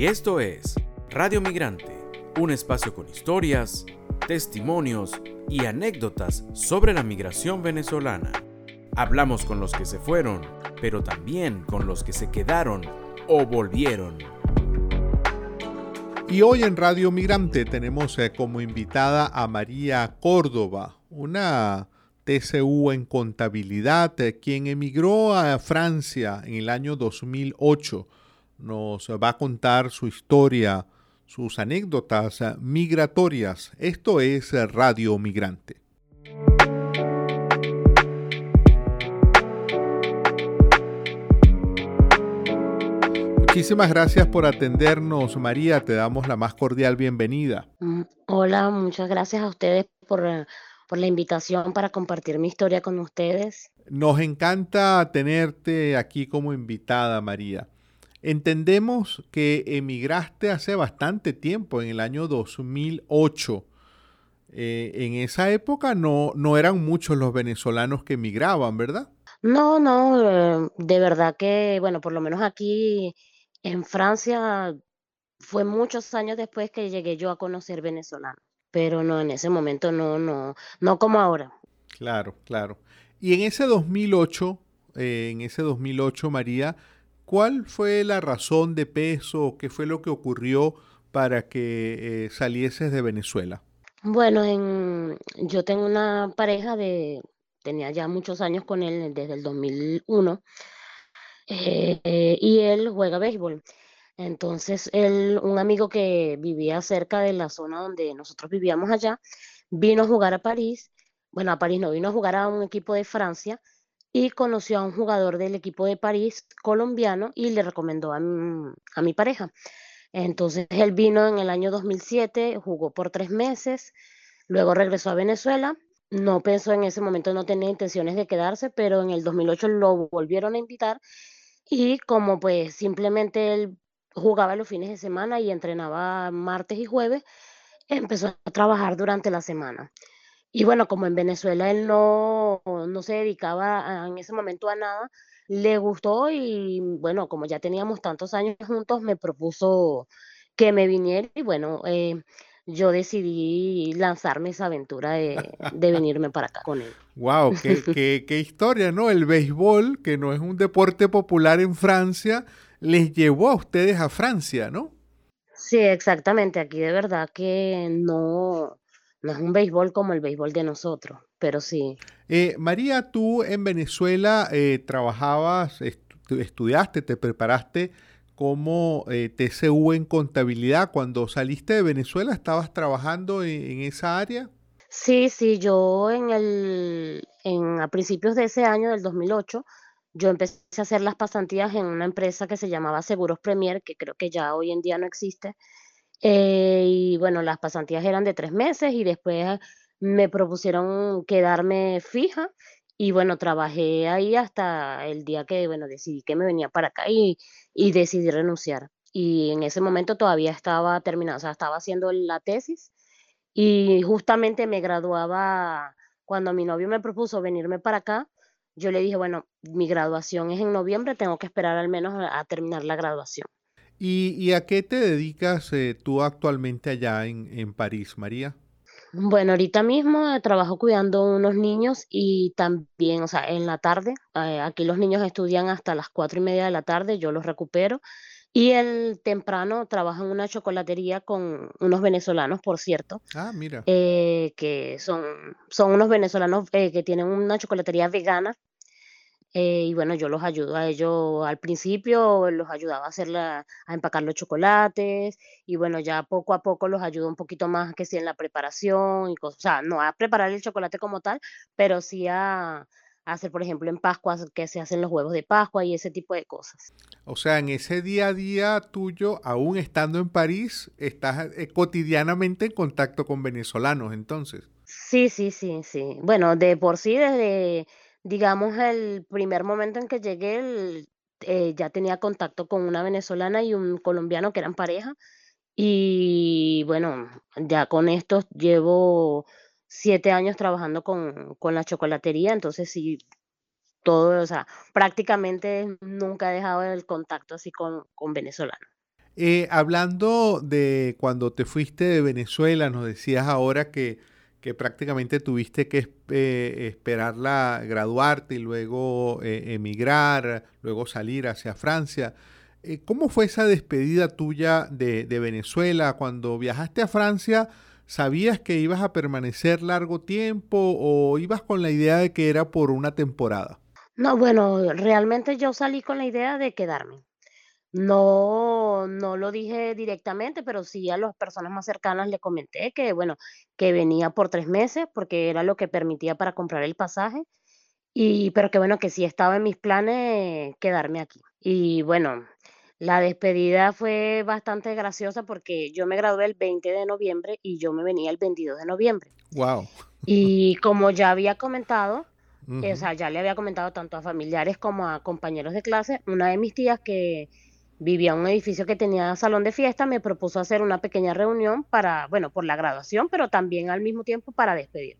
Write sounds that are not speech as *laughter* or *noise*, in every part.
Y esto es Radio Migrante, un espacio con historias, testimonios y anécdotas sobre la migración venezolana. Hablamos con los que se fueron, pero también con los que se quedaron o volvieron. Y hoy en Radio Migrante tenemos eh, como invitada a María Córdoba, una TCU en contabilidad, eh, quien emigró a Francia en el año 2008. Nos va a contar su historia, sus anécdotas migratorias. Esto es Radio Migrante. Muchísimas gracias por atendernos, María. Te damos la más cordial bienvenida. Mm, hola, muchas gracias a ustedes por, eh, por la invitación para compartir mi historia con ustedes. Nos encanta tenerte aquí como invitada, María. Entendemos que emigraste hace bastante tiempo, en el año 2008. Eh, en esa época no, no eran muchos los venezolanos que emigraban, ¿verdad? No, no, eh, de verdad que, bueno, por lo menos aquí en Francia fue muchos años después que llegué yo a conocer venezolanos, pero no, en ese momento no, no, no como ahora. Claro, claro. Y en ese 2008, eh, en ese 2008, María, ¿cuál fue la razón de peso? ¿Qué fue lo que ocurrió para que eh, salieses de Venezuela? Bueno, en, yo tengo una pareja de, tenía ya muchos años con él desde el 2001 eh, y él juega béisbol. Entonces, él, un amigo que vivía cerca de la zona donde nosotros vivíamos allá, vino a jugar a París. Bueno, a París no, vino a jugar a un equipo de Francia y conoció a un jugador del equipo de París colombiano y le recomendó a, a mi pareja. Entonces, él vino en el año 2007, jugó por tres meses, luego regresó a Venezuela. No pensó en ese momento, no tenía intenciones de quedarse, pero en el 2008 lo volvieron a invitar y como pues simplemente él jugaba los fines de semana y entrenaba martes y jueves, empezó a trabajar durante la semana. Y bueno, como en Venezuela él no, no se dedicaba en ese momento a nada, le gustó y bueno, como ya teníamos tantos años juntos, me propuso que me viniera y bueno, eh, yo decidí lanzarme esa aventura de, *laughs* venirme para acá con él. ¡Wow! *laughs* Qué, qué, historia, ¿no? El béisbol, que no es un deporte popular en Francia, les llevó a ustedes a Francia, ¿no? Sí, exactamente. Aquí de verdad que no, no es un béisbol como el béisbol de nosotros, pero sí. Eh, María, tú en Venezuela eh, trabajabas, estudiaste, te preparaste como eh, TCU en contabilidad. Cuando saliste de Venezuela, ¿estabas trabajando en, esa área? Sí, sí, yo en el, en, a principios de ese año, del 2008, yo empecé a hacer las pasantías en una empresa que se llamaba Seguros Premier, que creo que ya hoy en día no existe. Eh, y bueno, las pasantías eran de tres meses y después me propusieron quedarme fija y bueno, trabajé ahí hasta el día que, bueno, decidí que me venía para acá y, y decidí renunciar. Y en ese momento todavía estaba terminando, o sea, estaba haciendo la tesis y justamente me graduaba cuando mi novio me propuso venirme para acá. Yo le dije, bueno, mi graduación es en noviembre, tengo que esperar al menos a, terminar la graduación. ¿Y, a qué te dedicas eh, tú actualmente allá en, en París, María? Bueno, ahorita mismo eh, trabajo cuidando unos niños y también, o sea, en la tarde, eh, aquí los niños estudian hasta las cuatro y media de la tarde, yo los recupero. Y el temprano trabajo en una chocolatería con unos venezolanos, por cierto. Ah, mira. Eh, que son, son unos venezolanos que tienen una chocolatería vegana eh, y bueno, yo los ayudo a ellos al principio, los ayudaba a hacer a empacar los chocolates y bueno, ya poco a poco los ayudo un poquito más que si en la preparación y cosas, o sea, no a preparar el chocolate como tal, pero sí a, hacer, por ejemplo, en Pascua, que se hacen los huevos de Pascua y ese tipo de cosas. O sea, en ese día a día tuyo, aún estando en París, estás eh, cotidianamente en contacto con venezolanos, entonces. Sí, sí, sí, sí. Bueno, de por sí, desde digamos, el primer momento en que llegué, eh, ya tenía contacto con una venezolana y un colombiano que eran pareja. Y bueno, ya con esto llevo siete años trabajando con, con la chocolatería, entonces sí, todo, o sea, prácticamente nunca he dejado el contacto así con, con venezolanos. Eh, hablando de cuando te fuiste de Venezuela, nos decías ahora que, que prácticamente tuviste que eh, esperarla, graduarte y luego eh, emigrar, luego salir hacia Francia. ¿Cómo fue esa despedida tuya de, Venezuela? Cuando viajaste a Francia, ¿sabías que ibas a permanecer largo tiempo o ibas con la idea de que era por una temporada? No, bueno, realmente yo salí con la idea de quedarme. No, no lo dije directamente, pero sí a las personas más cercanas le comenté que, bueno, que venía por tres meses porque era lo que permitía para comprar el pasaje y pero que bueno, que sí estaba en mis planes quedarme aquí. Y bueno, la despedida fue bastante graciosa porque yo me gradué el 20 de noviembre y yo me venía el 22 de noviembre. Wow. Y como ya había comentado, o sea, ya le había comentado tanto a familiares como a compañeros de clase, una de mis tías que vivía en un edificio que tenía salón de fiesta, me propuso hacer una pequeña reunión para, bueno, por la graduación, pero también al mismo tiempo para despedir.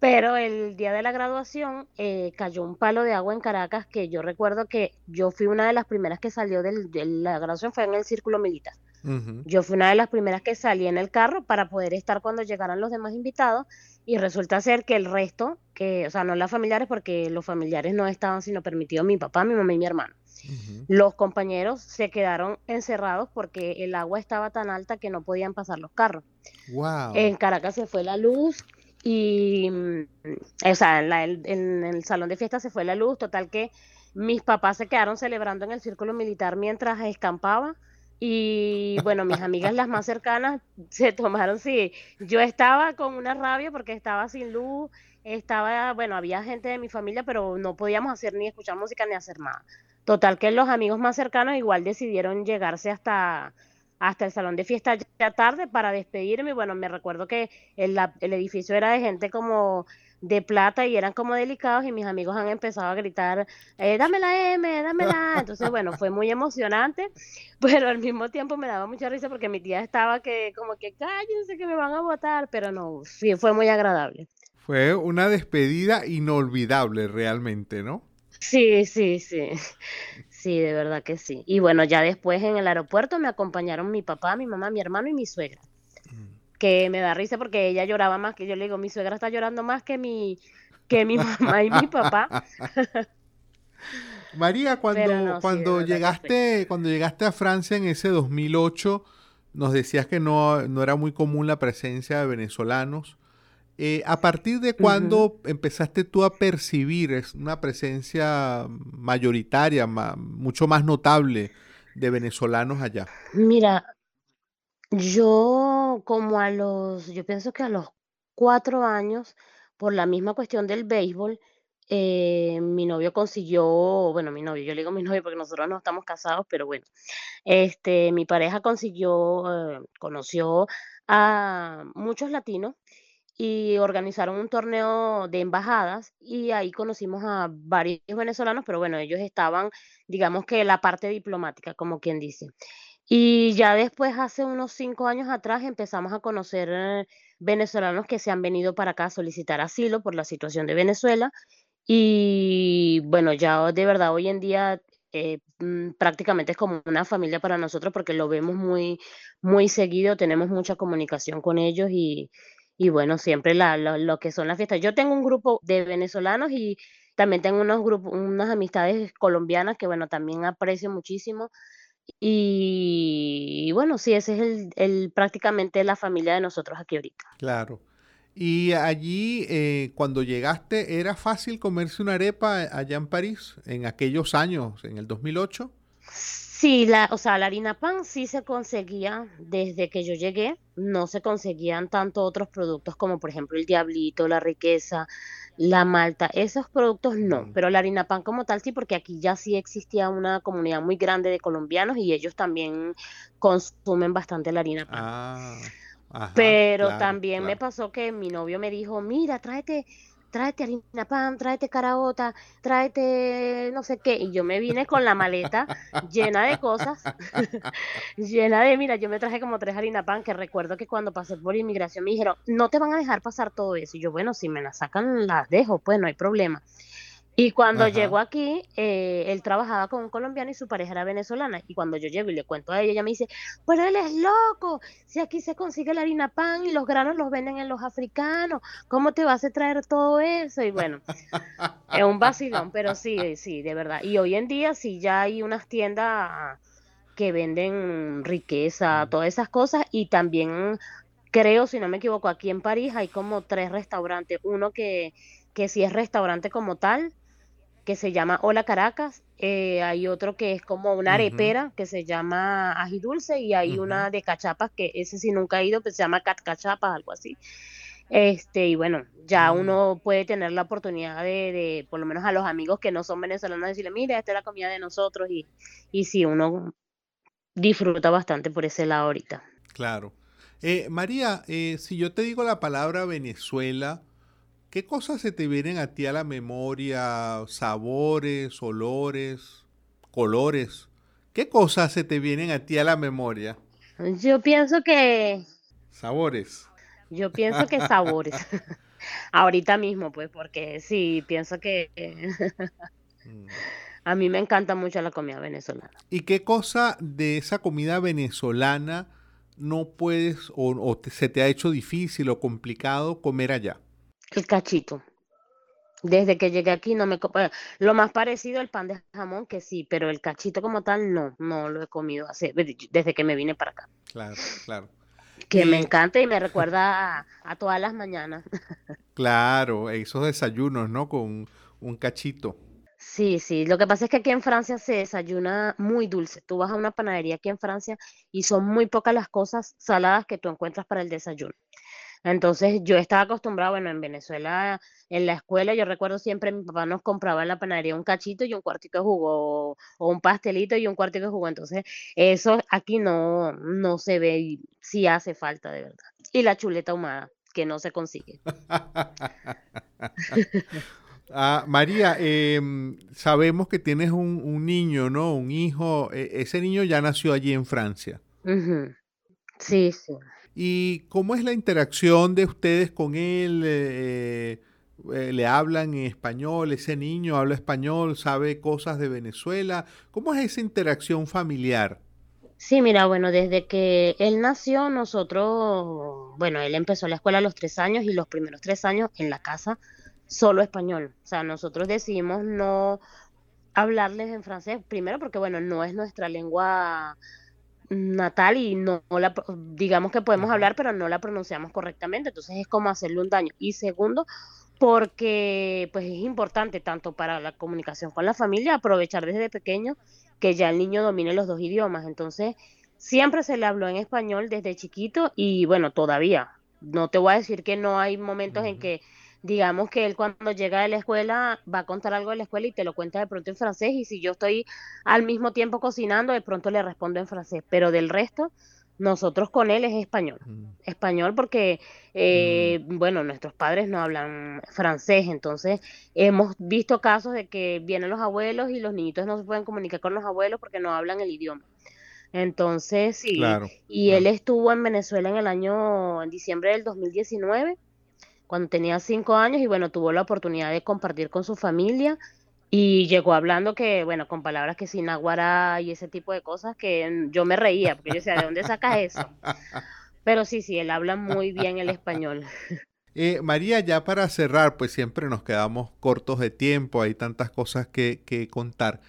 Pero el día de la graduación eh, cayó un palo de agua en Caracas que yo recuerdo que yo fui una de las primeras que salió de la graduación, fue en el círculo militar. Yo fui una de las primeras que salí en el carro para poder estar cuando llegaran los demás invitados y resulta ser que el resto, que, o sea, no las familiares porque los familiares no estaban sino permitidos mi papá, mi mamá y mi hermano. Los compañeros se quedaron encerrados porque el agua estaba tan alta que no podían pasar los carros. En Caracas se fue la luz y, o sea, en, el salón de fiesta se fue la luz, total que mis papás se quedaron celebrando en el círculo militar mientras escampaba. Y bueno, mis amigas las más cercanas se tomaron, sí, yo estaba con una rabia porque estaba sin luz, estaba, bueno, había gente de mi familia, pero no podíamos hacer ni escuchar música ni hacer nada. Total que los amigos más cercanos igual decidieron llegarse hasta, hasta el salón de fiesta ya tarde para despedirme. Bueno, me recuerdo que el, edificio era de gente como de plata y eran como delicados y mis amigos han empezado a gritar, eh, dame la M, dame la Entonces, bueno, fue muy emocionante, *laughs* pero al mismo tiempo me daba mucha risa porque mi tía estaba que como que cállense que me van a votar, pero no, sí, fue muy agradable. Fue una despedida inolvidable realmente, ¿no? Sí, sí, sí. Sí, de verdad que sí. Y bueno, ya después en el aeropuerto me acompañaron mi papá, mi mamá, mi hermano y mi suegra. Mm. Que me da risa porque ella lloraba más que yo le digo, mi suegra está llorando más que mi que mi *laughs* mamá y mi papá. *laughs* María, cuando, cuando llegaste, cuando llegaste a Francia en ese 2008, nos decías que no, no era muy común la presencia de venezolanos. Eh, ¿A partir de cuándo empezaste tú a percibir una presencia mayoritaria, mucho más notable de venezolanos allá? Mira, yo como a los, yo pienso que a los cuatro años, por la misma cuestión del béisbol, eh, mi novio consiguió, bueno, mi novio, yo le digo mi *laughs* novio porque nosotros no estamos casados, pero bueno, este, mi pareja consiguió, eh, conoció a muchos latinos y organizaron un torneo de embajadas y ahí conocimos a varios venezolanos, pero bueno, ellos estaban, digamos que la parte diplomática, como quien dice. Y ya después, hace unos cinco años atrás, empezamos a conocer eh, venezolanos que se han venido para acá a solicitar asilo por la situación de Venezuela. Y bueno, ya de verdad hoy en día eh, mm, prácticamente es como una familia para nosotros porque lo vemos muy, muy seguido, tenemos mucha comunicación con ellos y, y bueno, siempre la, lo, que son las fiestas. Yo tengo un grupo de venezolanos y también tengo unos grupos, unas amistades colombianas que bueno, también aprecio muchísimo. Y, bueno, sí, ese es el, el, prácticamente la familia de nosotros aquí ahorita. Claro. Y allí, eh, cuando llegaste, ¿era fácil comerse una arepa allá en París en aquellos años, en el 2008? Sí, la, o sea, la harina pan sí se conseguía desde que yo llegué, no se conseguían tanto otros productos como por ejemplo el diablito, la riqueza, la malta, esos productos no, pero la harina pan como tal sí, porque aquí ya sí existía una comunidad muy grande de colombianos y ellos también consumen bastante la harina pan. Ah, pero también me pasó que mi novio me dijo, mira, tráete tráete harina pan, tráete caraota, tráete no sé qué. Y yo me vine con la maleta llena de cosas, *laughs* llena de, mira, yo me traje como tres harina pan, que recuerdo que cuando pasé por inmigración me dijeron, no te van a dejar pasar todo eso. Y yo, bueno, si me la sacan, las dejo, pues no hay problema. Y cuando llegó aquí, eh, él trabajaba con un colombiano y su pareja era venezolana. Y cuando yo llego y le cuento a ella, ella me dice, pero él es loco, si aquí se consigue la harina pan y los granos los venden en los africanos, ¿cómo te vas a traer todo eso? Y bueno, es un vacilón, pero sí, sí, de verdad. Y hoy en día sí ya hay unas tiendas que venden riqueza, todas esas cosas, y también creo, si no me equivoco, aquí en París hay como tres restaurantes, uno que, que sí es restaurante como tal, que se llama Hola Caracas, eh, hay otro que es como una arepera que se llama Ají Dulce y hay una de cachapas que ese sí nunca he ido, pues se llama Cat Cachapas, algo así. Este, y bueno, ya mm. uno puede tener la oportunidad de, por lo menos a los amigos que no son venezolanos, decirle, mira, esta es la comida de nosotros y, y sí, uno disfruta bastante por ese lado ahorita. Claro. Eh, María, eh, si yo te digo la palabra Venezuela, ¿Qué cosas se te vienen a ti a la memoria? Sabores, olores, colores. ¿Qué cosas se te vienen a ti a la memoria? Yo pienso que... Sabores. Yo pienso que sabores. *laughs* Ahorita mismo, pues, porque sí, pienso que... Mm. a mí me encanta mucho la comida venezolana. ¿Y qué cosa de esa comida venezolana no puedes o, o se te ha hecho difícil o complicado comer allá? El cachito. Desde que llegué aquí no me lo más parecido el pan de jamón que sí, pero el cachito como tal no, no lo he comido hace, desde que me vine para acá. Claro, claro. Que me encanta y me recuerda a, todas las mañanas. *laughs* Claro, esos desayunos, ¿no? Con un cachito. Sí, sí. Lo que pasa es que aquí en Francia se desayuna muy dulce. Tú vas a una panadería aquí en Francia y son muy pocas las cosas saladas que tú encuentras para el desayuno. Entonces yo estaba acostumbrada, bueno, en Venezuela, en la escuela, yo recuerdo siempre mi papá nos compraba en la panadería un cachito y un cuartito de jugo, o, un pastelito y un cuartito de jugo. Entonces eso aquí no, no se ve y sí hace falta de verdad. Y la chuleta ahumada, que no se consigue. *laughs* Ah, María, em, sabemos que tienes un, niño, ¿no? Un hijo. E, ese niño ya nació allí en Francia. Sí, sí. ¿Y cómo es la interacción de ustedes con él? Eh, eh, ¿Le hablan en español? ¿Ese niño habla español? ¿Sabe cosas de Venezuela? ¿Cómo es esa interacción familiar? Sí, mira, bueno, desde que él nació, nosotros, bueno, él empezó la escuela a los tres años y los primeros tres años en la casa solo español. O sea, nosotros decidimos no hablarles en francés, primero porque, bueno, no es nuestra lengua natal y no, la, digamos que podemos hablar, pero no la pronunciamos correctamente, entonces es como hacerle un daño. Y segundo, porque pues es importante tanto para la comunicación con la familia aprovechar desde pequeño que ya el niño domine los dos idiomas. Entonces, siempre se le habló en español desde chiquito y bueno, todavía. No te voy a decir que no hay momentos en que digamos que él cuando llega de la escuela va a contar algo de la escuela y te lo cuenta de pronto en francés y si yo estoy al mismo tiempo cocinando, de pronto le respondo en francés, pero del resto, nosotros con él es español. Mm. Español porque, eh, mm. bueno, nuestros padres no hablan francés, entonces hemos visto casos de que vienen los abuelos y los niñitos no se pueden comunicar con los abuelos porque no hablan el idioma. Entonces, sí, y él estuvo en Venezuela en el año, en diciembre del 2019 cuando tenía cinco años y bueno, tuvo la oportunidad de compartir con su familia y llegó hablando que, bueno, con palabras que sin aguara y ese tipo de cosas que yo me reía, porque yo decía, ¿de dónde sacas eso? *laughs* Pero sí, sí, él habla muy bien el español. *laughs* Eh, María, ya para cerrar, pues siempre nos quedamos cortos de tiempo, hay tantas cosas que, contar.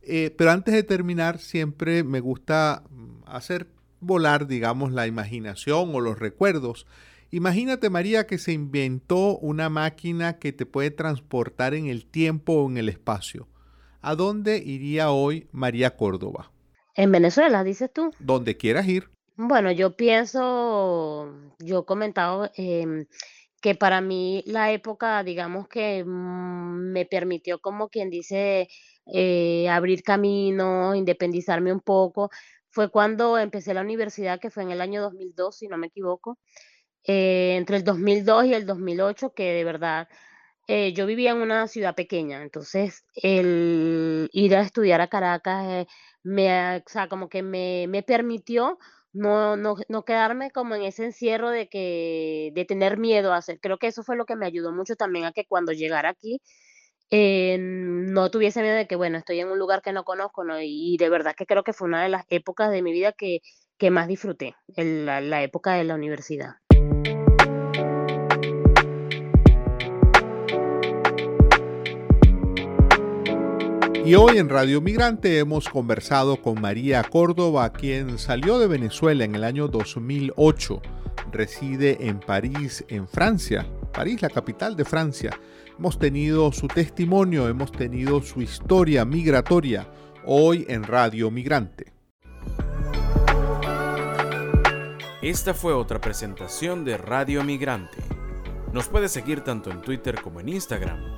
Eh, pero antes de terminar, siempre me gusta mm, hacer volar, digamos, la imaginación o los recuerdos. Imagínate, María, que se inventó una máquina que te puede transportar en el tiempo o en el espacio. ¿A dónde iría hoy María Córdoba? En Venezuela, dices tú. Donde quieras ir. Bueno, yo pienso, yo he comentado em, que para mí la época, digamos que mm, me permitió como quien dice eh, abrir camino, independizarme un poco, fue cuando empecé la universidad, que fue en el año 2002, si no me equivoco. Eh, entre el 2002 y el 2008, que de verdad eh, yo vivía en una ciudad pequeña, entonces el ir a estudiar a Caracas eh, me, o sea, como que me, me permitió no, no, no, quedarme como en ese encierro de que de tener miedo a hacer. Creo que eso fue lo que me ayudó mucho también a que cuando llegara aquí eh, no tuviese miedo de que, bueno, estoy en un lugar que no conozco, ¿no? Y de verdad que creo que fue una de las épocas de mi vida que, que más disfruté, la época de la universidad. Y hoy en Radio Migrante hemos conversado con María Córdoba, quien salió de Venezuela en el año 2008, reside en París, en Francia, París, la capital de Francia. Hemos tenido su testimonio, hemos tenido su historia migratoria hoy en Radio Migrante. Esta fue otra presentación de Radio Migrante. Nos puede seguir tanto en Twitter como en Instagram